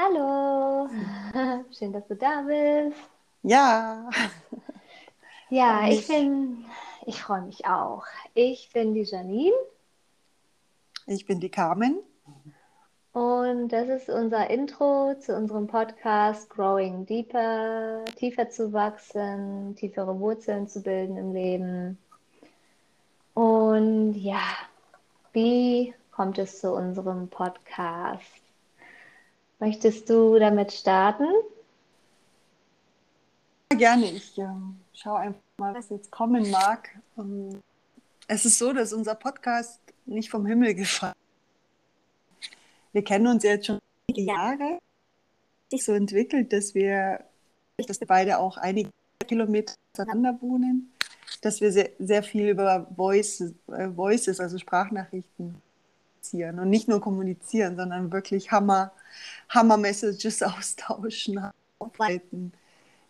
Hallo, schön, dass du da bist. Ja. Ja, ich bin, ich freue mich auch. Ich bin die Janine. Ich bin die Carmen. Und das ist unser Intro zu unserem Podcast Growing Deeper, tiefer zu wachsen, tiefere Wurzeln zu bilden im Leben. Und ja, wie kommt es zu unserem Podcast? Möchtest du damit starten? Gerne, ich äh, schaue einfach mal, was jetzt kommen mag. Ähm, es ist so, dass unser Podcast nicht vom Himmel gefallen ist. Wir kennen uns jetzt schon einige Jahre. Sich so entwickelt, dass wir, dass wir beide auch einige Kilometer auseinander wohnen, dass wir sehr, sehr viel über Voices, äh, Voices, also Sprachnachrichten kommunizieren und nicht nur kommunizieren, sondern wirklich Hammer, Hammer-Messages austauschen, arbeiten,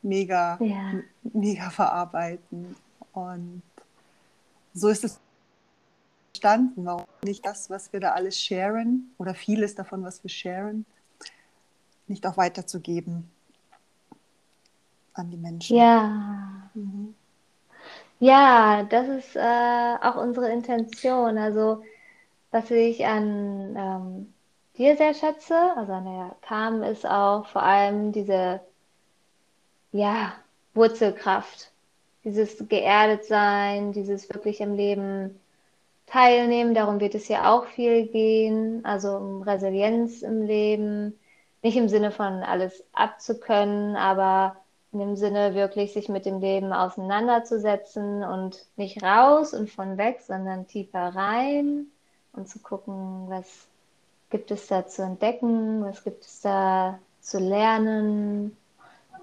mega, ja. mega verarbeiten. Und so ist es entstanden. Warum nicht das, was wir da alles sharen oder vieles davon, was wir sharen, nicht auch weiterzugeben an die Menschen? Ja. Mhm. Ja, das ist äh, auch unsere Intention. Also was ich an ähm, dir sehr schätze, also an der Kam, ist auch vor allem diese ja, Wurzelkraft, dieses geerdet sein, dieses wirklich im Leben teilnehmen. Darum wird es ja auch viel gehen, also um Resilienz im Leben. Nicht im Sinne von alles abzukönnen, aber in dem Sinne wirklich sich mit dem Leben auseinanderzusetzen und nicht raus und von weg, sondern tiefer rein und zu gucken, was gibt es da zu entdecken, was gibt es da zu lernen,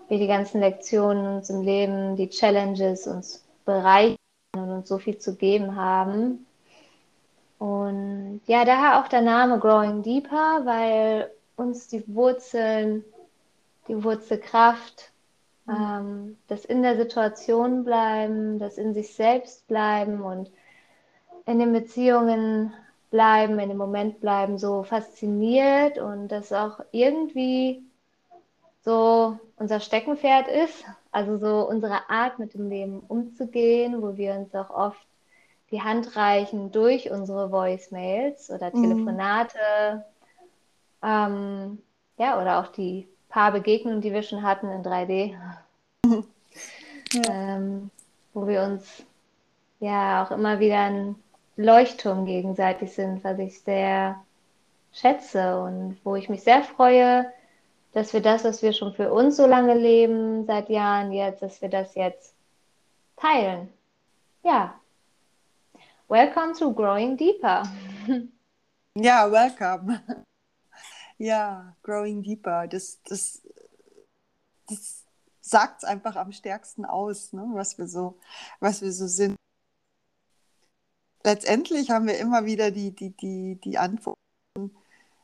wie die ganzen Lektionen uns im Leben, die Challenges uns bereichern und uns so viel zu geben haben. Und ja, daher auch der Name Growing Deeper, weil uns die Wurzeln, die Wurzelkraft, mhm. ähm, das in der Situation bleiben, das in sich selbst bleiben und in den Beziehungen bleiben, in dem Moment bleiben, so fasziniert und das auch irgendwie so unser Steckenpferd ist, also so unsere Art mit dem Leben umzugehen, wo wir uns auch oft die Hand reichen durch unsere Voicemails oder mhm. Telefonate, mhm. ähm, ja, oder auch die paar Begegnungen, die wir schon hatten in 3D, ja. ähm, wo wir uns ja auch immer wieder ein Leuchtturm gegenseitig sind, was ich sehr schätze und wo ich mich sehr freue, dass wir das, was wir schon für uns so lange leben, seit Jahren jetzt, dass wir das jetzt teilen. Ja. Welcome to Growing Deeper. Ja, welcome. Ja, Growing Deeper. Das, das, das sagt es einfach am stärksten aus, ne? was, wir so, was wir so sind letztendlich haben wir immer wieder die, die, die, die Antworten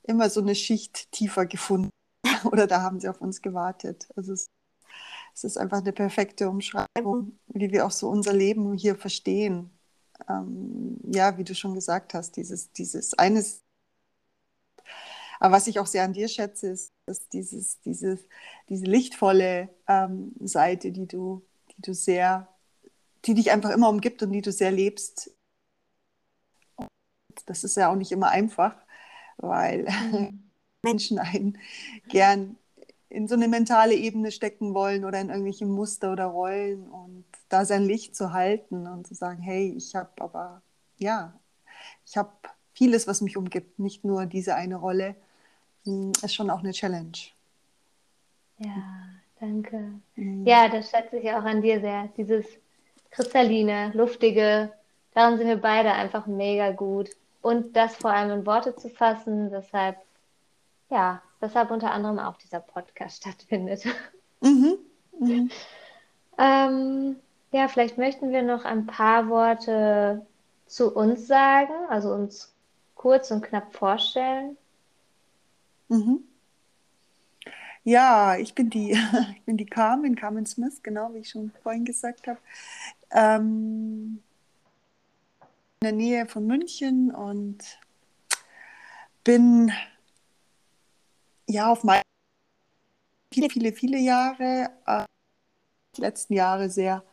immer so eine Schicht tiefer gefunden. Oder da haben sie auf uns gewartet. Also es, es ist einfach eine perfekte Umschreibung, wie wir auch so unser Leben hier verstehen. Ähm, ja, wie du schon gesagt hast, dieses, dieses eines. Aber was ich auch sehr an dir schätze, ist, dass dieses, dieses, diese lichtvolle ähm, Seite, die du, die du sehr, die dich einfach immer umgibt und die du sehr lebst, das ist ja auch nicht immer einfach, weil mhm. Menschen einen gern in so eine mentale Ebene stecken wollen oder in irgendwelche Muster oder Rollen und da sein Licht zu halten und zu sagen, hey, ich habe aber, ja, ich habe vieles, was mich umgibt, nicht nur diese eine Rolle, hm, ist schon auch eine Challenge. Ja, danke. Mhm. Ja, das schätze ich auch an dir sehr. Dieses kristalline, luftige, daran sind wir beide einfach mega gut und das vor allem in Worte zu fassen, weshalb, ja, weshalb unter anderem auch dieser Podcast stattfindet. Mhm. Mhm. ähm, ja, vielleicht möchten wir noch ein paar Worte zu uns sagen, also uns kurz und knapp vorstellen. Mhm. Ja, ich bin die, ich bin die Carmen, Carmen Smith, genau wie ich schon vorhin gesagt habe. Ähm, in der Nähe von München und bin ja auf meinem viele, viele, viele Jahre, äh, die letzten Jahre sehr,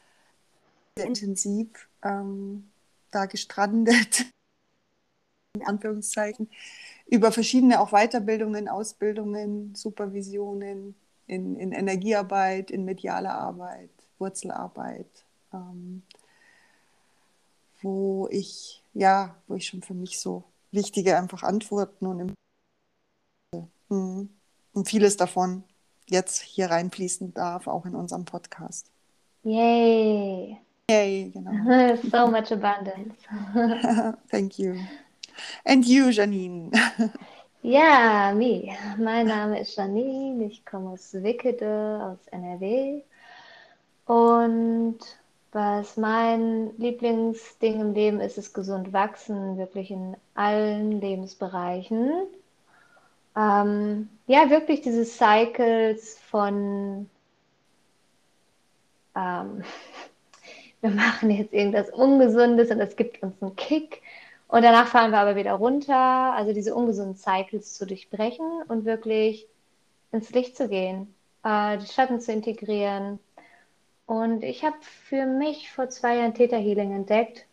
sehr intensiv ähm, da gestrandet, in Anführungszeichen, über verschiedene auch Weiterbildungen, Ausbildungen, Supervisionen in, in Energiearbeit, in medialer Arbeit, Wurzelarbeit, ähm, wo ich, ja, wo ich schon für mich so wichtige einfach Antworten und, hm, und vieles davon jetzt hier reinfließen darf, auch in unserem Podcast. Yay! Yay, genau. so much abundance. Thank you. And you, Janine. Ja, me. Mein Name ist Janine, ich komme aus Wickede, aus NRW. Und was mein Lieblingsding im Leben ist, ist gesund wachsen, wirklich in allen Lebensbereichen. Ähm, ja, wirklich diese Cycles von ähm, wir machen jetzt irgendwas Ungesundes und es gibt uns einen Kick und danach fahren wir aber wieder runter. Also diese ungesunden Cycles zu durchbrechen und wirklich ins Licht zu gehen, äh, die Schatten zu integrieren. Und ich habe für mich vor zwei Jahren Theta Healing entdeckt.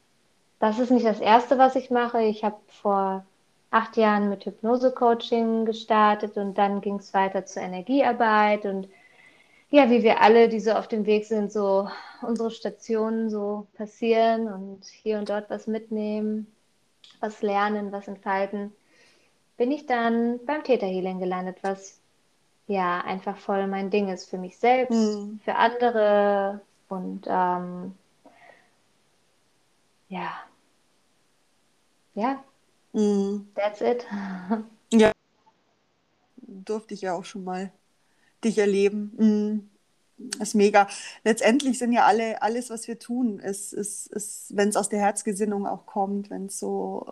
Das ist nicht das erste, was ich mache. Ich habe vor acht Jahren mit Hypnose-Coaching gestartet und dann ging es weiter zur Energiearbeit und ja, wie wir alle, die so auf dem Weg sind, so unsere Stationen so passieren und hier und dort was mitnehmen was lernen, was entfalten, bin ich dann beim Täterhealing gelandet, was ja einfach voll mein Ding ist für mich selbst, mhm. für andere und ähm, ja, ja, mhm. that's it. Ja, durfte ich ja auch schon mal dich erleben. Mhm. Das ist mega. Letztendlich sind ja alle, alles, was wir tun, ist, ist, ist wenn es aus der Herzgesinnung auch kommt, wenn es so,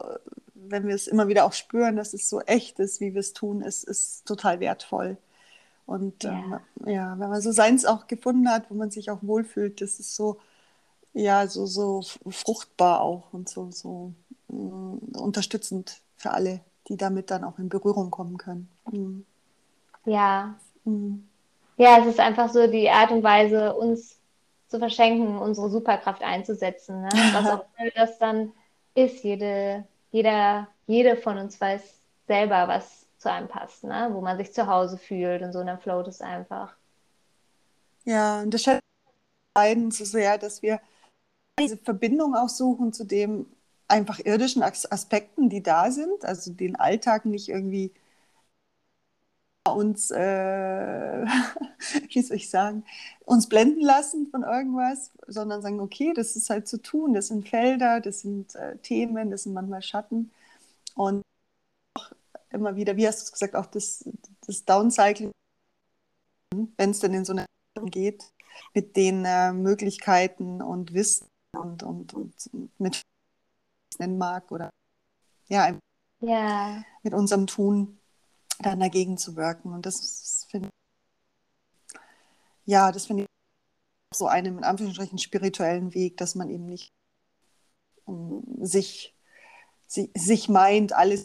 wenn wir es immer wieder auch spüren, dass es so echt ist, wie wir es tun, ist, ist total wertvoll. Und ja. Ähm, ja, wenn man so seins auch gefunden hat, wo man sich auch wohlfühlt, das ist so, ja, so, so fruchtbar auch und so, so äh, unterstützend für alle, die damit dann auch in Berührung kommen können. Mhm. Ja. Mhm. Ja, es ist einfach so die Art und Weise, uns zu verschenken, unsere Superkraft einzusetzen. Ne? Was auch immer das dann ist. Jede, jeder, jede von uns weiß selber, was zu einem passt, ne? wo man sich zu Hause fühlt und so, und dann float es einfach. Ja, und das scheint beiden so sehr, dass wir diese Verbindung auch suchen zu dem einfach irdischen Aspekten, die da sind, also den Alltag nicht irgendwie uns, äh, wie soll ich sagen, uns blenden lassen von irgendwas, sondern sagen, okay, das ist halt zu tun, das sind Felder, das sind äh, Themen, das sind manchmal Schatten und immer wieder, wie hast du gesagt, auch das, das Downcycling, wenn es dann in so eine Richtung geht, mit den äh, Möglichkeiten und Wissen und, und, und mit nennen mag oder ja, ja, mit unserem Tun dann dagegen zu wirken. Und das finde ich, ja, das finde ich so einen in Anführungsstrichen spirituellen Weg, dass man eben nicht um, sich, sich, sich meint, alles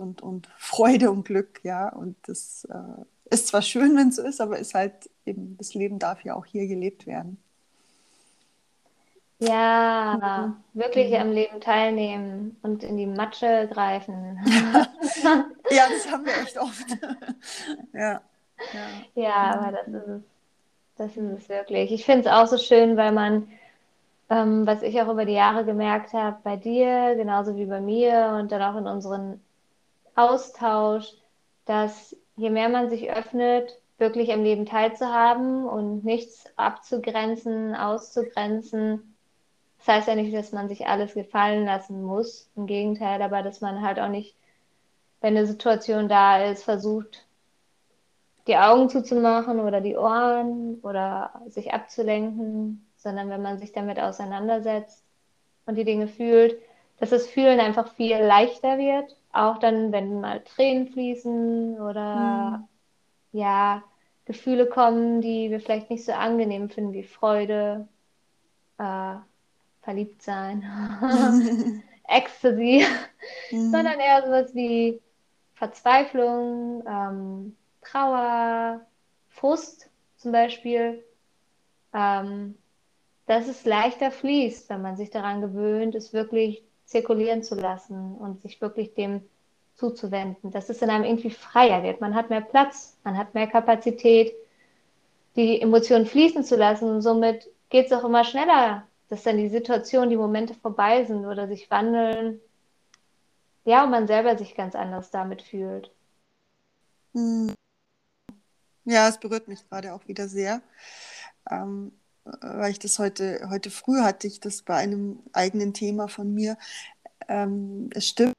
und, und Freude und Glück, ja. Und das äh, ist zwar schön, wenn es so ist, aber ist halt eben, das Leben darf ja auch hier gelebt werden. Ja, mhm. wirklich mhm. am Leben teilnehmen und in die Matsche greifen. ja, das haben wir echt oft. ja. Ja, ja aber das ist es. Das ist es wirklich. Ich finde es auch so schön, weil man, ähm, was ich auch über die Jahre gemerkt habe, bei dir, genauso wie bei mir und dann auch in unserem Austausch, dass je mehr man sich öffnet, wirklich am Leben teilzuhaben und nichts abzugrenzen, auszugrenzen, das heißt ja nicht, dass man sich alles gefallen lassen muss. Im Gegenteil, aber dass man halt auch nicht, wenn eine Situation da ist, versucht, die Augen zuzumachen oder die Ohren oder sich abzulenken, sondern wenn man sich damit auseinandersetzt und die Dinge fühlt, dass das Fühlen einfach viel leichter wird. Auch dann, wenn mal Tränen fließen oder mhm. ja, Gefühle kommen, die wir vielleicht nicht so angenehm finden wie Freude, äh, verliebt sein, Ecstasy, mhm. sondern eher sowas wie Verzweiflung, ähm, Trauer, Frust zum Beispiel, ähm, dass es leichter fließt, wenn man sich daran gewöhnt, es wirklich zirkulieren zu lassen und sich wirklich dem zuzuwenden, dass es in einem irgendwie freier wird. Man hat mehr Platz, man hat mehr Kapazität, die Emotionen fließen zu lassen und somit geht es auch immer schneller, dass dann die Situation, die Momente vorbei sind oder sich wandeln. Ja, und man selber sich ganz anders damit fühlt. Hm. Ja, es berührt mich gerade auch wieder sehr. Ähm, weil ich das heute, heute früh hatte ich das bei einem eigenen Thema von mir. Ähm, es stimmt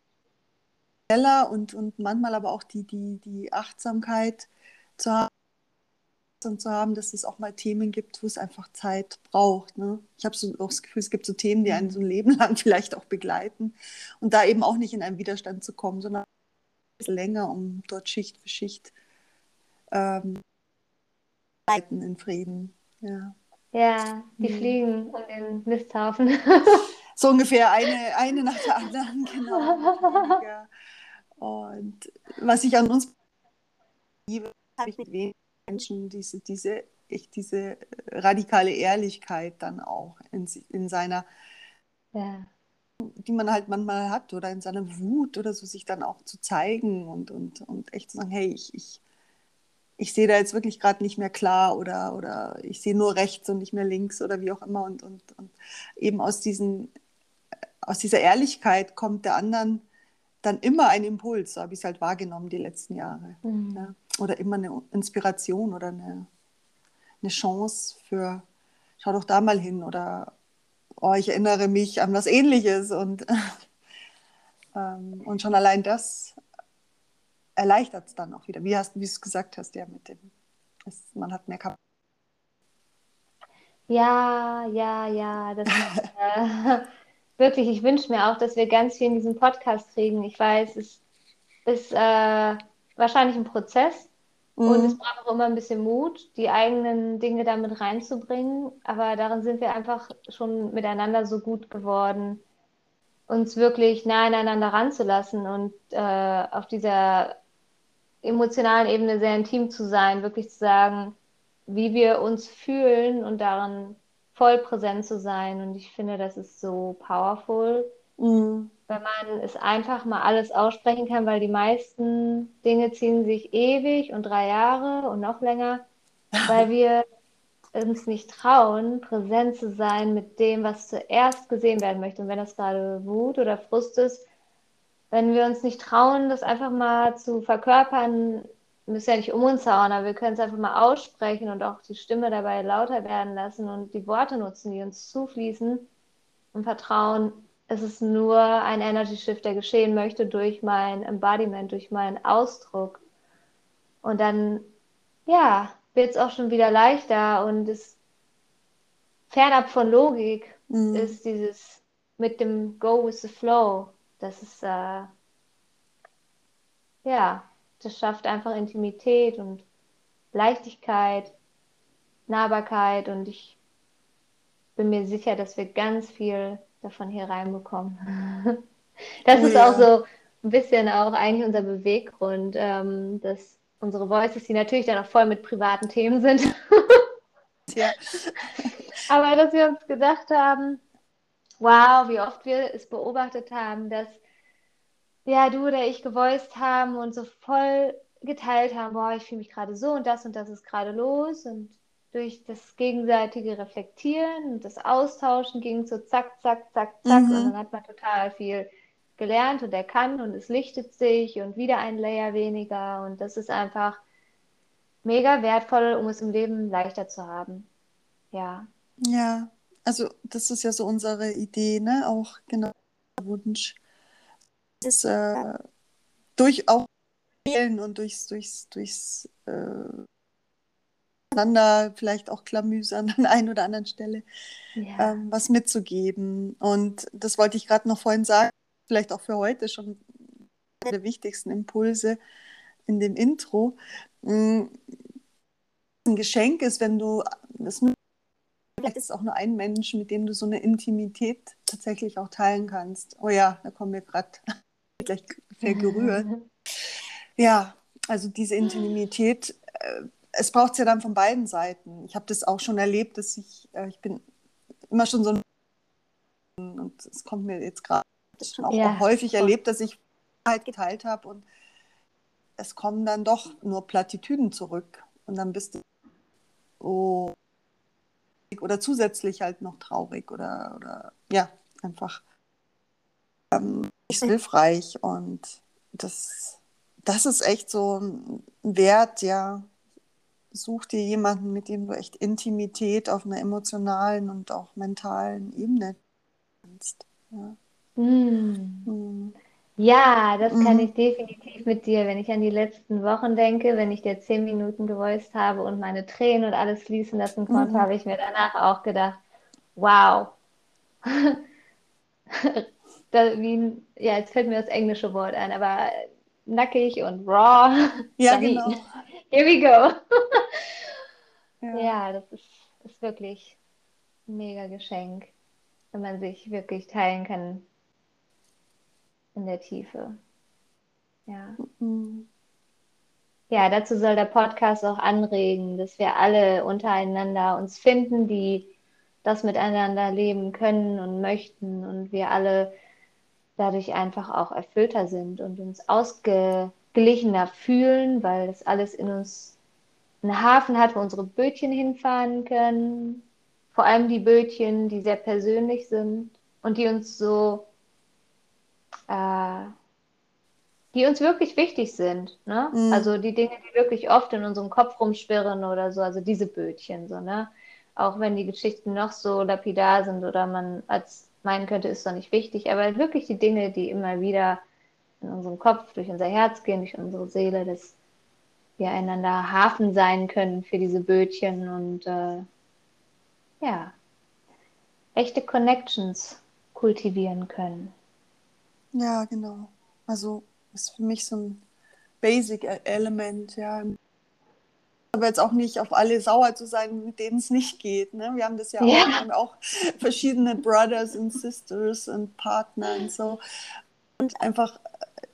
schneller und, und manchmal aber auch die, die, die Achtsamkeit zu haben und zu haben, dass es auch mal Themen gibt, wo es einfach Zeit braucht. Ne? Ich habe so auch das Gefühl, es gibt so Themen, die einen so ein Leben lang vielleicht auch begleiten und da eben auch nicht in einen Widerstand zu kommen, sondern ein bisschen länger, um dort Schicht für Schicht ähm, in Frieden. Ja. Ja, die mhm. fliegen um den Misthaufen. so ungefähr eine, eine nach der anderen, genau. Und was ich an uns liebe, habe ich mit wenigen Menschen diese, diese, echt diese radikale Ehrlichkeit dann auch in, in seiner, ja. die man halt manchmal hat oder in seiner Wut oder so, sich dann auch zu zeigen und, und, und echt zu sagen, hey, ich, ich ich sehe da jetzt wirklich gerade nicht mehr klar oder, oder ich sehe nur rechts und nicht mehr links oder wie auch immer. Und, und, und eben aus, diesen, aus dieser Ehrlichkeit kommt der anderen dann immer ein Impuls, so habe ich es halt wahrgenommen die letzten Jahre. Mhm. Ja. Oder immer eine Inspiration oder eine, eine Chance für, schau doch da mal hin oder oh, ich erinnere mich an was ähnliches und, ähm, und schon allein das erleichtert es dann auch wieder. Wie, hast, wie du es gesagt hast, ja, mit dem, es, man hat mehr Kapazität. Ja, ja, ja. Das ist, äh, wirklich, ich wünsche mir auch, dass wir ganz viel in diesem Podcast kriegen. Ich weiß, es ist äh, wahrscheinlich ein Prozess mhm. und es braucht auch immer ein bisschen Mut, die eigenen Dinge damit reinzubringen. Aber darin sind wir einfach schon miteinander so gut geworden, uns wirklich nah aneinander ranzulassen und äh, auf dieser emotionalen Ebene sehr intim zu sein, wirklich zu sagen, wie wir uns fühlen und darin voll präsent zu sein. Und ich finde, das ist so powerful, mhm. wenn man es einfach mal alles aussprechen kann, weil die meisten Dinge ziehen sich ewig und drei Jahre und noch länger, weil wir uns nicht trauen, präsent zu sein mit dem, was zuerst gesehen werden möchte. Und wenn das gerade Wut oder Frust ist, wenn wir uns nicht trauen, das einfach mal zu verkörpern, müssen ja nicht um uns hauen, aber wir können es einfach mal aussprechen und auch die Stimme dabei lauter werden lassen und die Worte nutzen, die uns zufließen und vertrauen, es ist nur ein Energy Shift, der geschehen möchte durch mein Embodiment, durch meinen Ausdruck. Und dann, ja, wird es auch schon wieder leichter und es fernab von Logik mhm. ist dieses mit dem Go with the Flow das ist, äh, ja, das schafft einfach Intimität und Leichtigkeit, Nahbarkeit und ich bin mir sicher, dass wir ganz viel davon hier reinbekommen. das ist ja. auch so ein bisschen auch eigentlich unser Beweggrund, ähm, dass unsere Voices, die natürlich dann auch voll mit privaten Themen sind, ja. aber dass wir uns gedacht haben, wow, wie oft wir es beobachtet haben, dass ja, du oder ich gevoiced haben und so voll geteilt haben, boah, ich fühle mich gerade so und das und das ist gerade los und durch das gegenseitige Reflektieren und das Austauschen ging so zack, zack, zack, zack mhm. und dann hat man total viel gelernt und erkannt und es lichtet sich und wieder ein Layer weniger und das ist einfach mega wertvoll, um es im Leben leichter zu haben. Ja. Ja, also das ist ja so unsere Idee, ne? Auch genau der Wunsch. Das, äh, durch auch und durchs, durchs, durchs äh, einander vielleicht auch Klamüsern an der einen oder anderen Stelle ja. ähm, was mitzugeben. Und das wollte ich gerade noch vorhin sagen, vielleicht auch für heute schon einer der wichtigsten Impulse in dem Intro. Ein Geschenk ist, wenn du das nur vielleicht ist es auch nur ein Mensch, mit dem du so eine Intimität tatsächlich auch teilen kannst. Oh ja, da kommen wir gerade gleich sehr gerührt. Ja, also diese Intimität äh, es braucht es ja dann von beiden Seiten. Ich habe das auch schon erlebt, dass ich, äh, ich bin immer schon so ein und es kommt mir jetzt gerade auch, ja. auch häufig erlebt, dass ich halt geteilt habe und es kommen dann doch nur Plattitüden zurück und dann bist du oh, oder zusätzlich halt noch traurig oder, oder ja, einfach ähm, nicht hilfreich und das, das ist echt so ein Wert, ja, such dir jemanden, mit dem du echt Intimität auf einer emotionalen und auch mentalen Ebene kannst. Ja. Mm. Mm. Ja, das kann ich definitiv mit dir, wenn ich an die letzten Wochen denke, wenn ich dir zehn Minuten gevoiced habe und meine Tränen und alles fließen lassen konnte, mhm. habe ich mir danach auch gedacht, wow. da, wie, ja, jetzt fällt mir das englische Wort ein, aber nackig und raw. Ja, genau. Here we go. ja. ja, das ist, ist wirklich ein mega Geschenk, wenn man sich wirklich teilen kann in der Tiefe. Ja. Mhm. Ja, dazu soll der Podcast auch anregen, dass wir alle untereinander uns finden, die das miteinander leben können und möchten und wir alle dadurch einfach auch erfüllter sind und uns ausgeglichener fühlen, weil das alles in uns einen Hafen hat, wo unsere Bötchen hinfahren können. Vor allem die Bötchen, die sehr persönlich sind und die uns so äh, die uns wirklich wichtig sind. Ne? Mhm. Also die Dinge, die wirklich oft in unserem Kopf rumschwirren oder so, also diese Bötchen, so, ne? Auch wenn die Geschichten noch so lapidar sind oder man als meinen könnte, ist doch nicht wichtig, aber wirklich die Dinge, die immer wieder in unserem Kopf, durch unser Herz gehen, durch unsere Seele, dass wir einander Hafen sein können für diese Bötchen und äh, ja, echte Connections kultivieren können. Ja, genau. Also ist für mich so ein Basic-Element, ja. Aber jetzt auch nicht auf alle sauer zu sein, mit denen es nicht geht. Ne? Wir haben das ja, ja. Auch, wir haben auch verschiedene Brothers und Sisters und Partner und so. Und einfach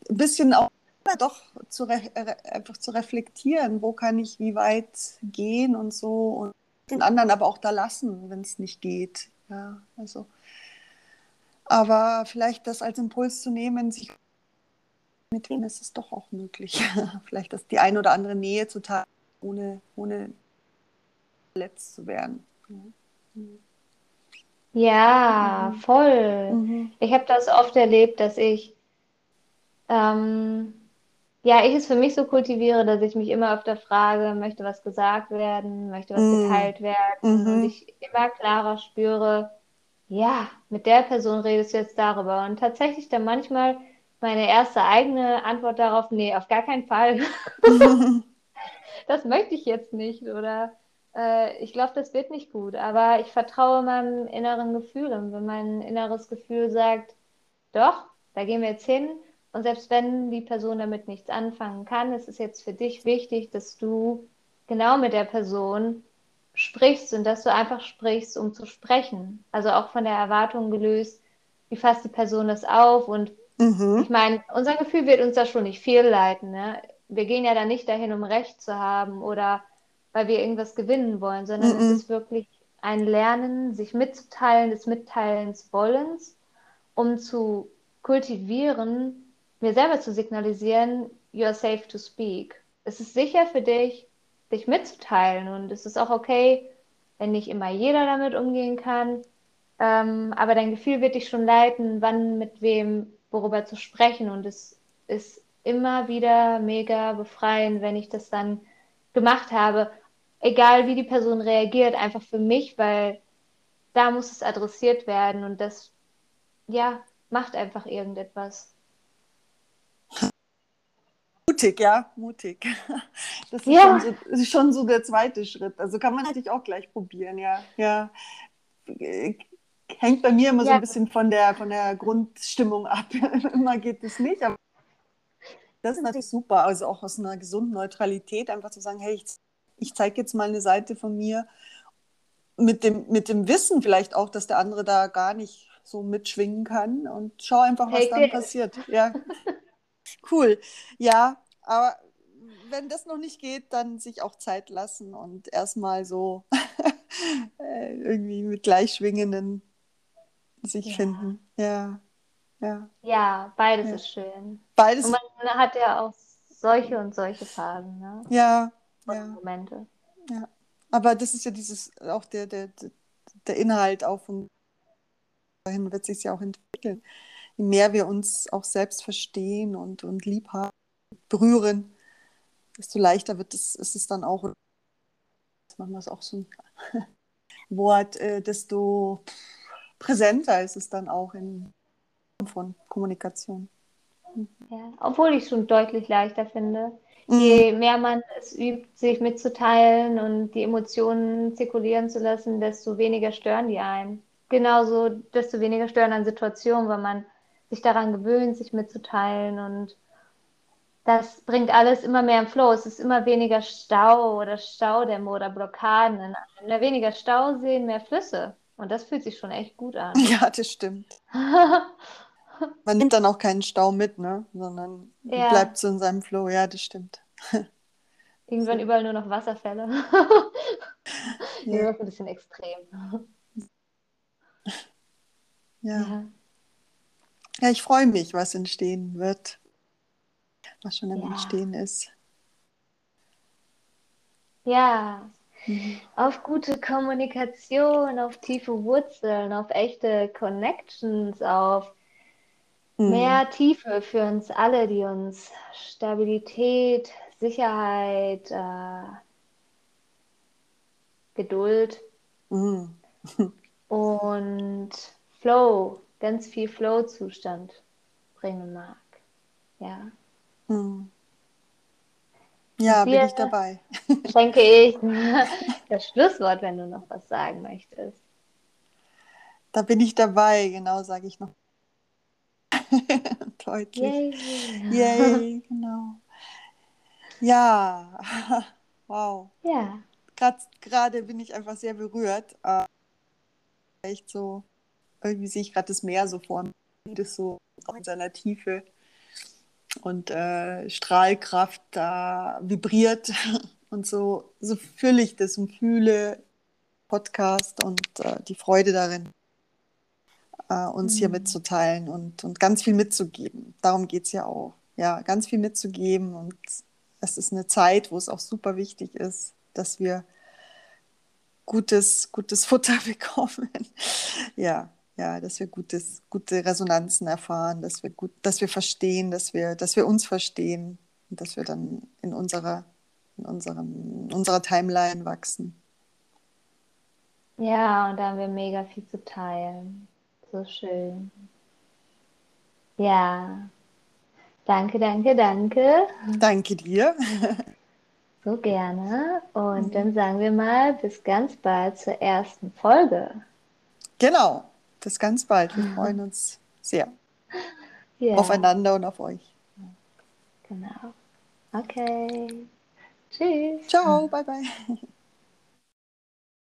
ein bisschen auch doch zu einfach zu reflektieren, wo kann ich wie weit gehen und so und den anderen aber auch da lassen, wenn es nicht geht. Ja, also aber vielleicht das als Impuls zu nehmen, sich mit wem ist es doch auch möglich. vielleicht das die ein oder andere Nähe zu teilen, ohne, ohne verletzt zu werden. Ja, mhm. voll. Mhm. Ich habe das oft erlebt, dass ich, ähm, ja, ich es für mich so kultiviere, dass ich mich immer öfter frage, möchte was gesagt werden, möchte was mhm. geteilt werden und mhm. ich immer klarer spüre, ja, mit der Person redest du jetzt darüber. Und tatsächlich dann manchmal meine erste eigene Antwort darauf, nee, auf gar keinen Fall. das möchte ich jetzt nicht oder äh, ich glaube, das wird nicht gut. Aber ich vertraue meinem inneren Gefühl und wenn mein inneres Gefühl sagt, doch, da gehen wir jetzt hin und selbst wenn die Person damit nichts anfangen kann, ist es jetzt für dich wichtig, dass du genau mit der Person sprichst und dass du einfach sprichst, um zu sprechen. Also auch von der Erwartung gelöst, wie fasst die Person das auf und mhm. ich meine, unser Gefühl wird uns da schon nicht viel leiten. Ne? Wir gehen ja da nicht dahin, um Recht zu haben oder weil wir irgendwas gewinnen wollen, sondern mhm. es ist wirklich ein Lernen, sich mitzuteilen, des Mitteilens Wollens, um zu kultivieren, mir selber zu signalisieren, you are safe to speak. Es ist sicher für dich, dich mitzuteilen. Und es ist auch okay, wenn nicht immer jeder damit umgehen kann. Ähm, aber dein Gefühl wird dich schon leiten, wann mit wem, worüber zu sprechen. Und es ist immer wieder mega befreiend, wenn ich das dann gemacht habe. Egal wie die Person reagiert, einfach für mich, weil da muss es adressiert werden und das, ja, macht einfach irgendetwas. Mutig, ja, mutig. Das ist, ja. schon, so, ist schon so der zweite Schritt. Also kann man natürlich auch gleich probieren, ja. ja. Hängt bei mir immer ja. so ein bisschen von der, von der Grundstimmung ab. immer geht es nicht, aber das ist natürlich super. Also auch aus einer gesunden Neutralität einfach zu sagen, hey, ich, ich zeige jetzt mal eine Seite von mir mit dem, mit dem Wissen vielleicht auch, dass der andere da gar nicht so mitschwingen kann und schau einfach, was hey, dann passiert. Ja. Cool. Ja, aber wenn das noch nicht geht, dann sich auch Zeit lassen und erstmal so äh, irgendwie mit gleichschwingenden sich Ja. finden. Ja, ja. Ja, beides Ja. ist schön. Beides, Und man hat ja auch solche und solche Phasen, ne? ja, Und ja, Momente. ja. Aber das ist ja dieses, auch der, der, der- der Inhalt auch von dahin wird sich ja auch entwickeln. Je mehr wir uns auch selbst verstehen und, und lieb haben, berühren, desto leichter wird es, ist es dann auch, manchmal ist auch so ein Wort, äh, desto präsenter ist es dann auch in von Kommunikation. Ja. Obwohl ich es schon deutlich leichter finde. Mhm. Je mehr man es übt, sich mitzuteilen und die Emotionen zirkulieren zu lassen, desto weniger stören die einen. Genauso, desto weniger stören an Situationen, weil man sich daran gewöhnt, sich mitzuteilen und das bringt alles immer mehr im Flow. Es ist immer weniger Stau oder Staudämme oder Blockaden. Mehr weniger Stauseen, mehr Flüsse. Und das fühlt sich schon echt gut an. Ja, das stimmt. Man nimmt dann auch keinen Stau mit, ne? sondern Ja. bleibt so in seinem Flow. Ja, das stimmt. Irgendwann überall nur noch Wasserfälle. Ja. Ja. Das ist ein bisschen extrem. Ja. Ja. ja, ich freue mich, was entstehen wird, was schon am Ja. Entstehen ist. Ja, Mhm. auf gute Kommunikation, auf tiefe Wurzeln, auf echte Connections, auf Mhm. mehr Tiefe für uns alle, die uns Stabilität, Sicherheit, äh, Geduld Mhm. und Flow, ganz viel Flow-Zustand bringen mag. Ja, Mhm. Ja, bin ich dabei. schenke ich das Schlusswort, wenn du noch was sagen möchtest. Da bin ich dabei, genau, sage ich noch. Deutlich. Yay. Yay, genau. Ja, wow. Ja, Gerade bin ich einfach sehr berührt. Äh, echt so, irgendwie sehe ich gerade das Meer so vor mir, das so in seiner Tiefe und äh, Strahlkraft da vibriert und so, so fühle ich das und fühle Podcast und äh, die Freude darin, äh, uns hier Mhm. mitzuteilen und, und ganz viel mitzugeben. Darum geht es ja auch. Ja, ganz viel mitzugeben und es ist eine Zeit, wo es auch super wichtig ist, dass wir gutes, gutes Futter bekommen. ja, ja, dass wir gutes, gute Resonanzen erfahren, dass wir gut, dass wir verstehen, dass wir, dass wir uns verstehen und dass wir dann in unserer, in unserem, in unserer Timeline wachsen. ja, und da haben wir mega viel zu teilen. So schön. Ja, danke, danke, danke. Danke dir. So gerne. Und Mhm. dann sagen wir mal bis ganz bald zur ersten Folge. Genau, bis ganz bald. Wir freuen uns sehr Ja, aufeinander und auf euch. genau. Okay. Tschüss. Ciao, bye bye.